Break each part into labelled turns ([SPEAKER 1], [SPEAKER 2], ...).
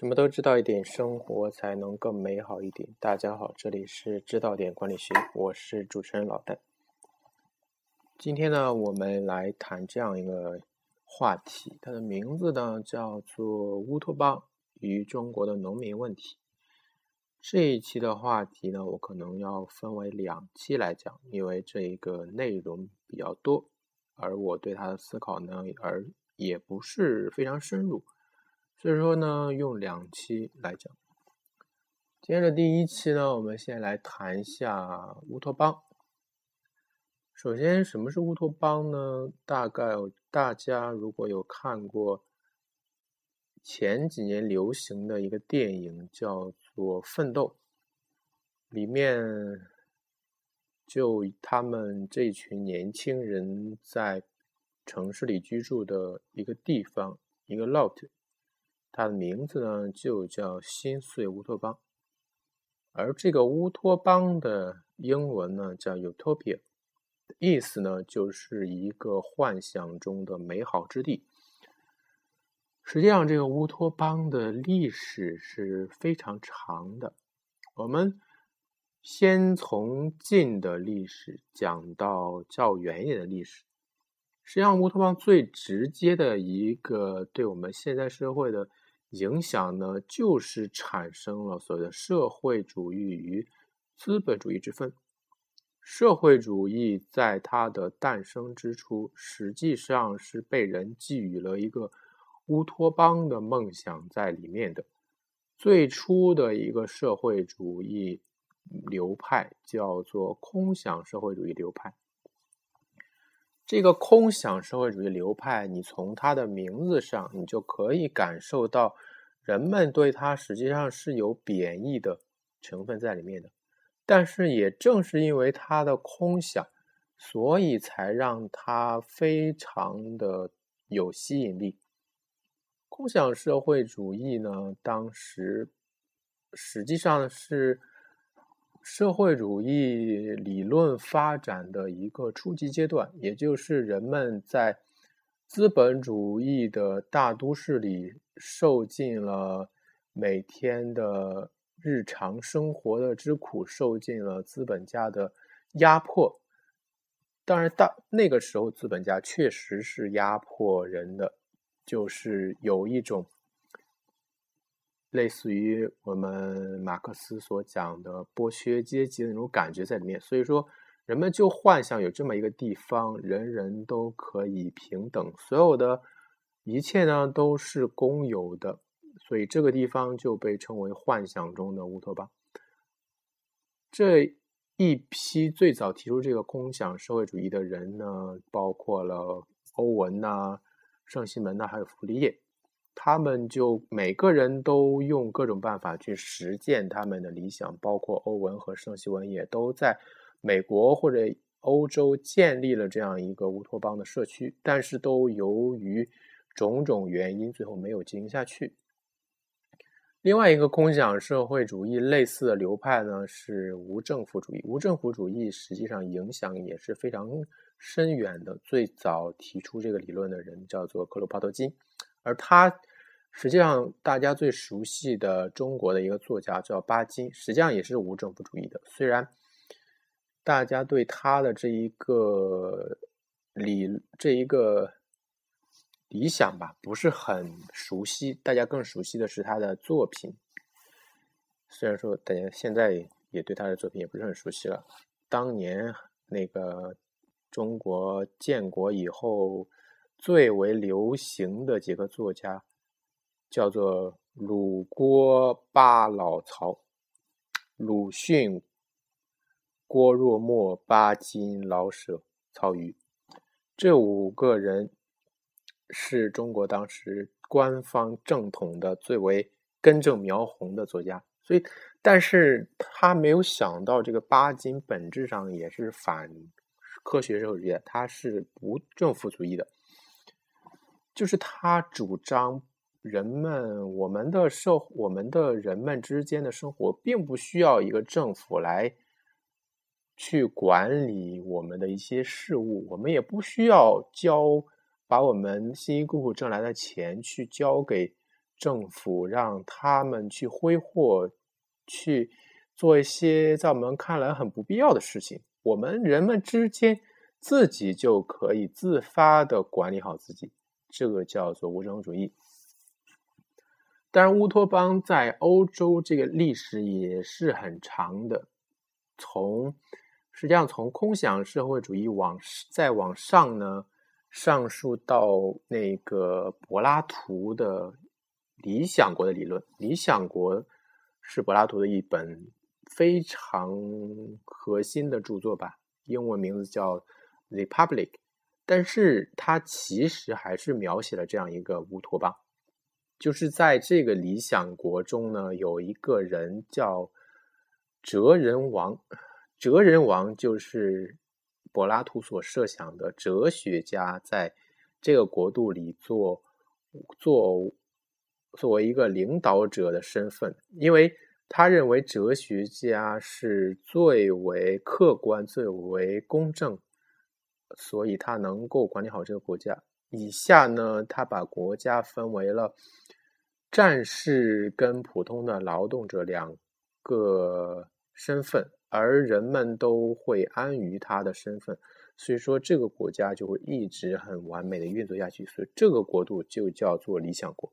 [SPEAKER 1] 什么都知道一点，生活才能更美好一点。大家好，这里是知道点管理学，我是主持人老戴。今天呢，我们来谈这样一个话题，它的名字呢叫做乌托邦与中国的农民问题。这一期的话题呢，我可能要分为两期来讲，因为这一个内容比较多，而我对它的思考呢，而也不是非常深入。所以说呢，用两期来讲。今天的第一期呢，我们先来谈一下乌托邦。首先，什么是乌托邦呢？大概大家如果有看过前几年流行的一个电影，叫做《奋斗》，里面就他们这群年轻人在城市里居住的一个地方，一个 lot。它的名字呢就叫心碎乌托邦，而这个乌托邦的英文呢叫 Utopia，意思呢就是一个幻想中的美好之地。实际上，这个乌托邦的历史是非常长的。我们先从近的历史讲到较远一点的历史。实际上，乌托邦最直接的一个对我们现在社会的。影响呢，就是产生了所谓的社会主义与资本主义之分。社会主义在它的诞生之初，实际上是被人寄予了一个乌托邦的梦想在里面的。最初的一个社会主义流派叫做空想社会主义流派。这个空想社会主义流派，你从它的名字上，你就可以感受到人们对它实际上是有贬义的成分在里面的。但是也正是因为它的空想，所以才让它非常的有吸引力。空想社会主义呢，当时实际上是。社会主义理论发展的一个初级阶段，也就是人们在资本主义的大都市里受尽了每天的日常生活的之苦，受尽了资本家的压迫。当然，大那个时候资本家确实是压迫人的，就是有一种。类似于我们马克思所讲的剥削阶级的那种感觉在里面，所以说人们就幻想有这么一个地方，人人都可以平等，所有的一切呢都是公有的，所以这个地方就被称为幻想中的乌托邦。这一批最早提出这个空想社会主义的人呢，包括了欧文呐、圣西门呐，还有弗利叶。他们就每个人都用各种办法去实践他们的理想，包括欧文和圣西文也都在美国或者欧洲建立了这样一个乌托邦的社区，但是都由于种种原因，最后没有经营下去。另外一个空想社会主义类似的流派呢，是无政府主义。无政府主义实际上影响也是非常深远的。最早提出这个理论的人叫做克鲁帕托金。而他实际上，大家最熟悉的中国的一个作家叫巴金，实际上也是无政府主义的。虽然大家对他的这一个理这一个理想吧不是很熟悉，大家更熟悉的是他的作品。虽然说大家现在也对他的作品也不是很熟悉了，当年那个中国建国以后。最为流行的几个作家，叫做鲁、郭、巴、老、曹。鲁迅、郭沫若、巴金、老舍、曹禺，这五个人是中国当时官方正统的最为根正苗红的作家。所以，但是他没有想到，这个巴金本质上也是反科学社会主义，他是不政府主义的。就是他主张，人们我们的社我们的人们之间的生活，并不需要一个政府来去管理我们的一些事务，我们也不需要交把我们辛辛苦苦挣来的钱去交给政府，让他们去挥霍，去做一些在我们看来很不必要的事情。我们人们之间自己就可以自发的管理好自己，这个叫做无政府主义。当然，乌托邦在欧洲这个历史也是很长的，从实际上从空想社会主义往再往上呢。上述到那个柏拉图的理想国的理论，理想国是柏拉图的一本非常核心的著作吧，英文名字叫《The Public》，但是它其实还是描写了这样一个乌托邦，就是在这个理想国中呢，有一个人叫哲人王，哲人王就是。柏拉图所设想的哲学家在这个国度里做做作为一个领导者的身份，因为他认为哲学家是最为客观、最为公正，所以他能够管理好这个国家。以下呢，他把国家分为了战士跟普通的劳动者两个身份。而人们都会安于他的身份，所以说这个国家就会一直很完美的运作下去，所以这个国度就叫做理想国。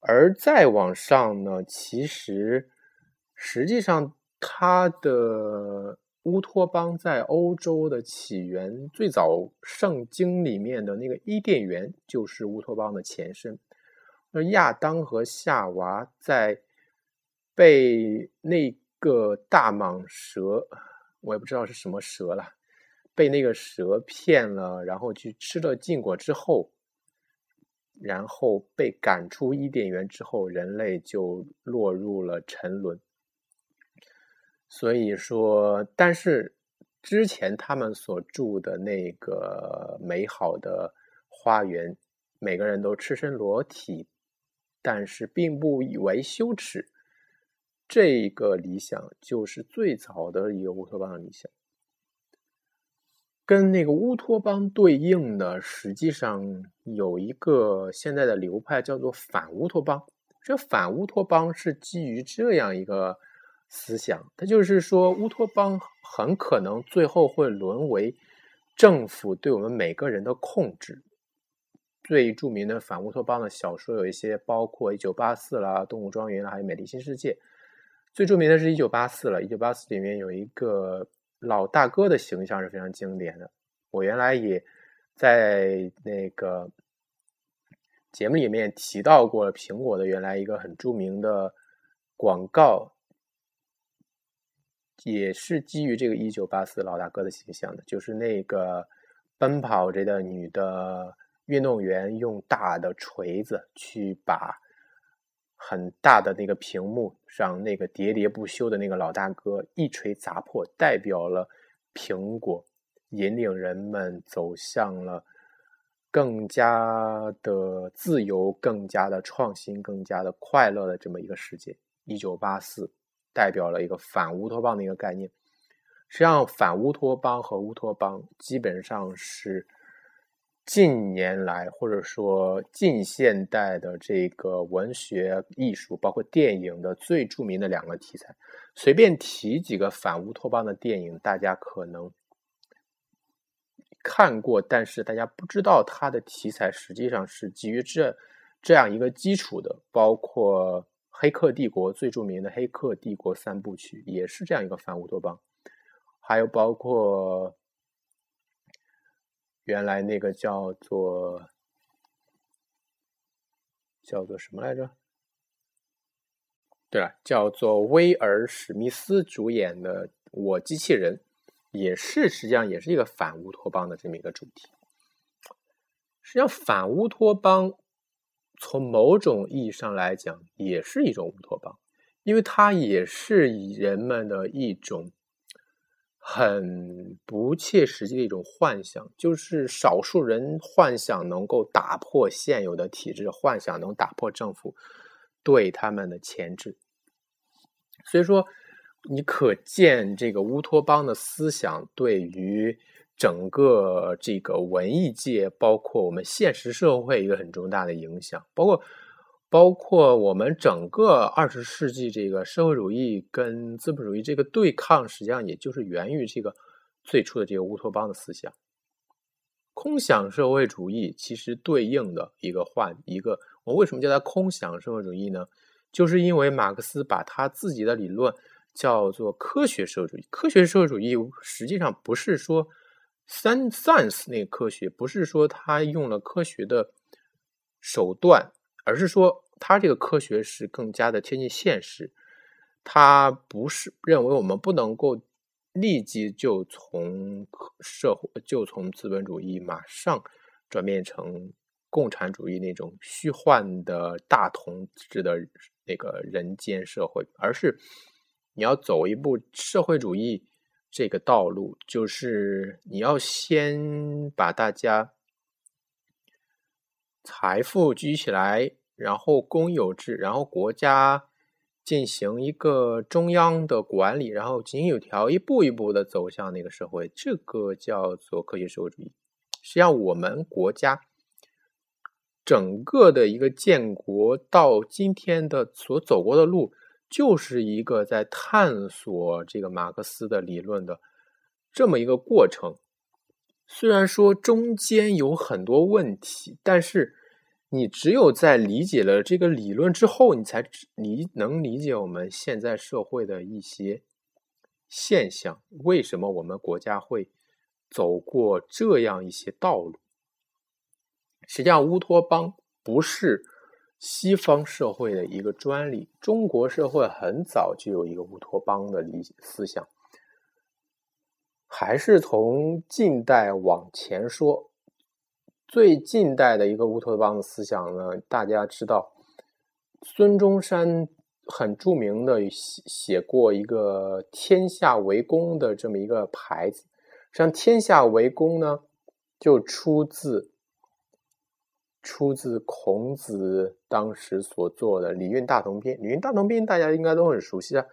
[SPEAKER 1] 而再往上呢，其实实际上它的乌托邦在欧洲的起源，最早圣经里面的那个伊甸园就是乌托邦的前身。那亚当和夏娃在被那。个大蟒蛇，我也不知道是什么蛇了，被那个蛇骗了，然后去吃了禁果之后，然后被赶出伊甸园之后，人类就落入了沉沦。所以说，但是之前他们所住的那个美好的花园，每个人都赤身裸体，但是并不以为羞耻。这个理想就是最早的一个乌托邦的理想，跟那个乌托邦对应的，实际上有一个现在的流派叫做反乌托邦。这反乌托邦是基于这样一个思想，它就是说，乌托邦很可能最后会沦为政府对我们每个人的控制。最著名的反乌托邦的小说有一些，包括《一九八四》啦，《动物庄园》啦，还有《美丽新世界》。最著名的是一九八四了，一九八四里面有一个老大哥的形象是非常经典的。我原来也在那个节目里面提到过苹果的原来一个很著名的广告，也是基于这个一九八四老大哥的形象的，就是那个奔跑着的女的运动员用大的锤子去把。很大的那个屏幕上，那个喋喋不休的那个老大哥一锤砸破，代表了苹果引领人们走向了更加的自由、更加的创新、更加的快乐的这么一个世界。一九八四代表了一个反乌托邦的一个概念。实际上，反乌托邦和乌托邦基本上是。近年来，或者说近现代的这个文学艺术，包括电影的最著名的两个题材，随便提几个反乌托邦的电影，大家可能看过，但是大家不知道它的题材实际上是基于这这样一个基础的。包括《黑客帝国》最著名的《黑客帝国》三部曲，也是这样一个反乌托邦，还有包括。原来那个叫做叫做什么来着？对了，叫做威尔史密斯主演的《我机器人》，也是实际上也是一个反乌托邦的这么一个主题。实际上，反乌托邦从某种意义上来讲也是一种乌托邦，因为它也是以人们的一种。很不切实际的一种幻想，就是少数人幻想能够打破现有的体制，幻想能打破政府对他们的钳制。所以说，你可见这个乌托邦的思想对于整个这个文艺界，包括我们现实社会一个很重大的影响，包括。包括我们整个二十世纪这个社会主义跟资本主义这个对抗，实际上也就是源于这个最初的这个乌托邦的思想。空想社会主义其实对应的一个话一个，我为什么叫它空想社会主义呢？就是因为马克思把他自己的理论叫做科学社会主义。科学社会主义实际上不是说 science 那个科学，不是说他用了科学的手段，而是说他这个科学是更加的贴近现实。他不是认为我们不能够立即就从社会就从资本主义马上转变成共产主义那种虚幻的大统治的。那个人间社会，而是你要走一步社会主义这个道路，就是你要先把大家财富聚起来，然后公有制，然后国家进行一个中央的管理，然后井井有条，一步一步的走向那个社会，这个叫做科学社会主义。实际上，我们国家。整个的一个建国到今天的所走过的路，就是一个在探索这个马克思的理论的这么一个过程。虽然说中间有很多问题，但是你只有在理解了这个理论之后，你才理能理解我们现在社会的一些现象。为什么我们国家会走过这样一些道路？实际上，乌托邦不是西方社会的一个专利。中国社会很早就有一个乌托邦的理思想。还是从近代往前说，最近代的一个乌托邦的思想呢？大家知道，孙中山很著名的写写过一个“天下为公”的这么一个牌子。像，“天下为公”呢，就出自。出自孔子当时所做的《礼运大同篇》。《礼运大同篇》大家应该都很熟悉啊，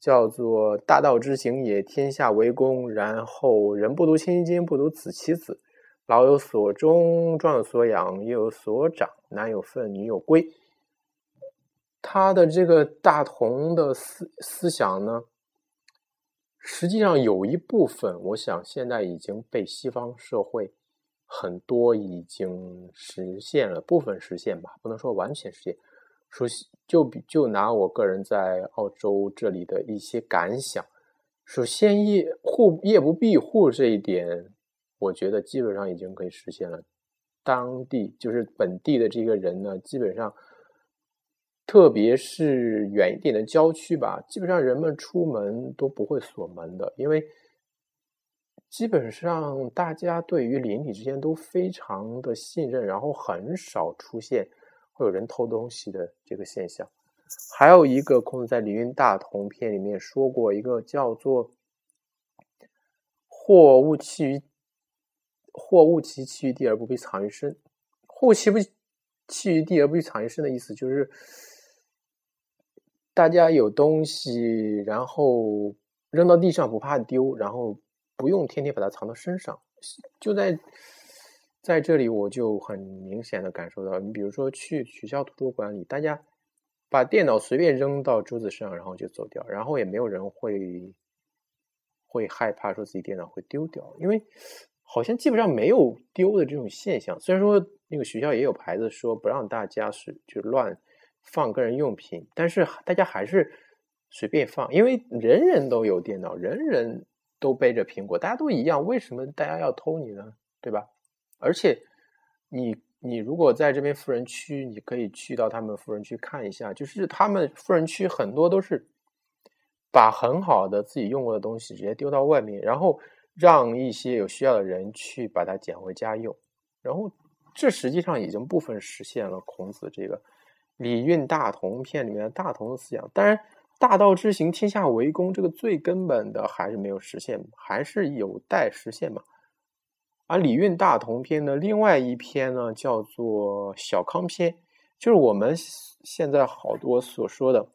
[SPEAKER 1] 叫做“大道之行也，天下为公。然后人不读千金，不独子其子。老有所终，壮有所养，幼有所长。男有分，女有归。”他的这个大同的思思想呢，实际上有一部分，我想现在已经被西方社会。很多已经实现了部分实现吧，不能说完全实现。首先就比就拿我个人在澳洲这里的一些感想，首先夜户夜不闭户这一点，我觉得基本上已经可以实现了。当地就是本地的这个人呢，基本上，特别是远一点的郊区吧，基本上人们出门都不会锁门的，因为。基本上，大家对于邻里之间都非常的信任，然后很少出现会有人偷东西的这个现象。还有一个，孔子在《礼运大同篇》里面说过一个叫做“货物弃于货物其弃于地而不必藏于身”，“货其不弃于地而不必藏于身”的意思就是，大家有东西，然后扔到地上不怕丢，然后。不用天天把它藏到身上，就在在这里，我就很明显的感受到，你比如说去学校图书馆里，大家把电脑随便扔到桌子上，然后就走掉，然后也没有人会会害怕说自己电脑会丢掉，因为好像基本上没有丢的这种现象。虽然说那个学校也有牌子说不让大家是就乱放个人用品，但是大家还是随便放，因为人人都有电脑，人人。都背着苹果，大家都一样，为什么大家要偷你呢？对吧？而且，你你如果在这边富人区，你可以去到他们富人区看一下，就是他们富人区很多都是把很好的自己用过的东西直接丢到外面，然后让一些有需要的人去把它捡回家用，然后这实际上已经部分实现了孔子这个《礼运大同篇》里面的大同的思想，当然。大道之行，天下为公，这个最根本的还是没有实现，还是有待实现嘛。而《礼运大同篇》的另外一篇呢，叫做《小康篇》，就是我们现在好多所说的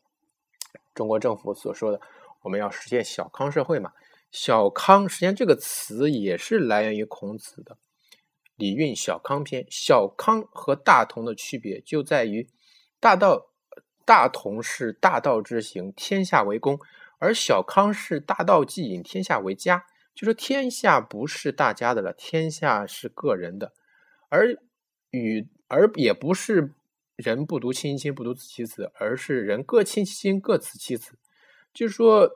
[SPEAKER 1] 中国政府所说的，我们要实现小康社会嘛。小康，实际上这个词也是来源于孔子的《礼运小康篇》。小康和大同的区别就在于，大道大同是大道之行，天下为公；而小康是大道既隐，天下为家。就说天下不是大家的了，天下是个人的，而与而也不是人不独亲亲不独子其子，而是人各亲其亲各子其子。就是说，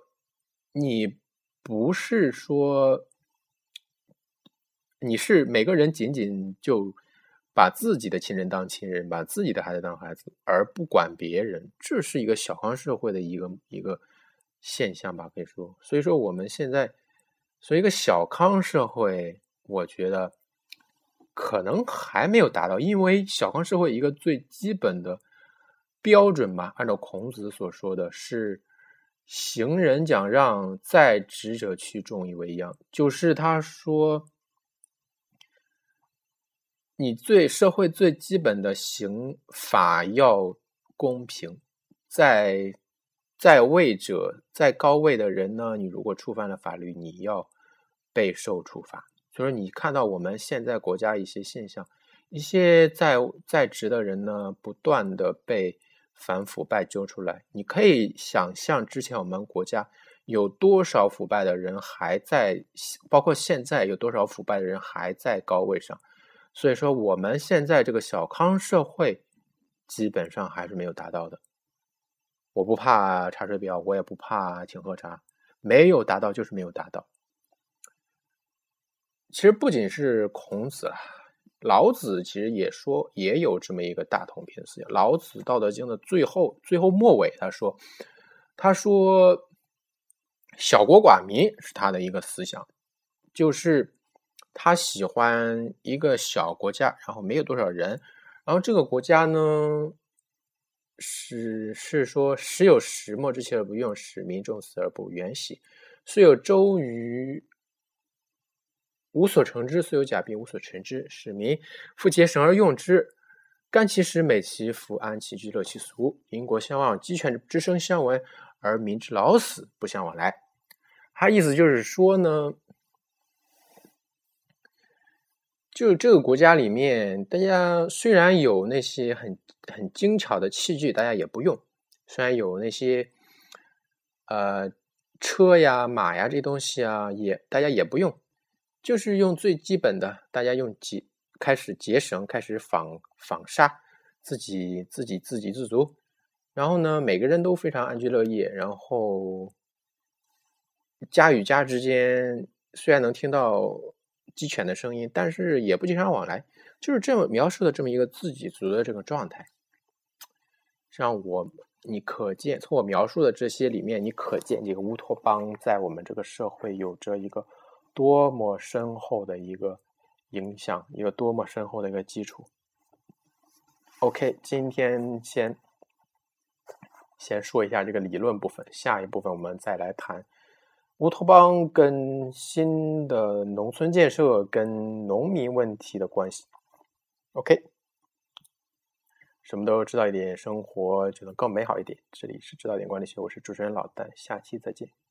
[SPEAKER 1] 你不是说你是每个人仅仅就把自己的亲人当亲人，把自己的孩子当孩子，而不管别人，这是一个小康社会的一个一个现象吧？可以说，所以说我们现在。所以，一个小康社会，我觉得可能还没有达到，因为小康社会一个最基本的标准吧，按照孔子所说的是“行人讲让，在职者去，重以为殃”，就是他说，你最社会最基本的刑法要公平，在。在位者，在高位的人呢，你如果触犯了法律，你要备受处罚。所以说，你看到我们现在国家一些现象，一些在在职的人呢，不断的被反腐败揪出来。你可以想象，之前我们国家有多少腐败的人还在，包括现在有多少腐败的人还在高位上。所以说，我们现在这个小康社会，基本上还是没有达到的。我不怕查水表，我也不怕请喝茶，没有达到就是没有达到。其实不仅是孔子啊，老子其实也说也有这么一个大同篇思想。老子《道德经》的最后最后末尾，他说：“他说小国寡民是他的一个思想，就是他喜欢一个小国家，然后没有多少人，然后这个国家呢。”是是说，时有时，莫之其而不用，使民众死而不远徙；虽有周瑜无所成之，虽有甲兵无所成之，使民复结绳而用之。甘其食，美其服，安其居，乐其俗。邻国相望，鸡犬之声相闻，而民之老死不相往来。他意思就是说呢。就这个国家里面，大家虽然有那些很很精巧的器具，大家也不用；虽然有那些呃车呀、马呀这东西啊，也大家也不用，就是用最基本的，大家用结开始结绳，开始纺纺纱，自己自己自给自足。然后呢，每个人都非常安居乐业，然后家与家之间虽然能听到。鸡犬的声音，但是也不经常往来，就是这么描述的这么一个自给自足的这个状态。像我，你可见从我描述的这些里面，你可见这个乌托邦在我们这个社会有着一个多么深厚的一个影响，一个多么深厚的一个基础。OK，今天先先说一下这个理论部分，下一部分我们再来谈。乌托邦跟新的农村建设跟农民问题的关系，OK，什么都知道一点，生活就能更美好一点。这里是知道点管理学，我是主持人老戴，下期再见。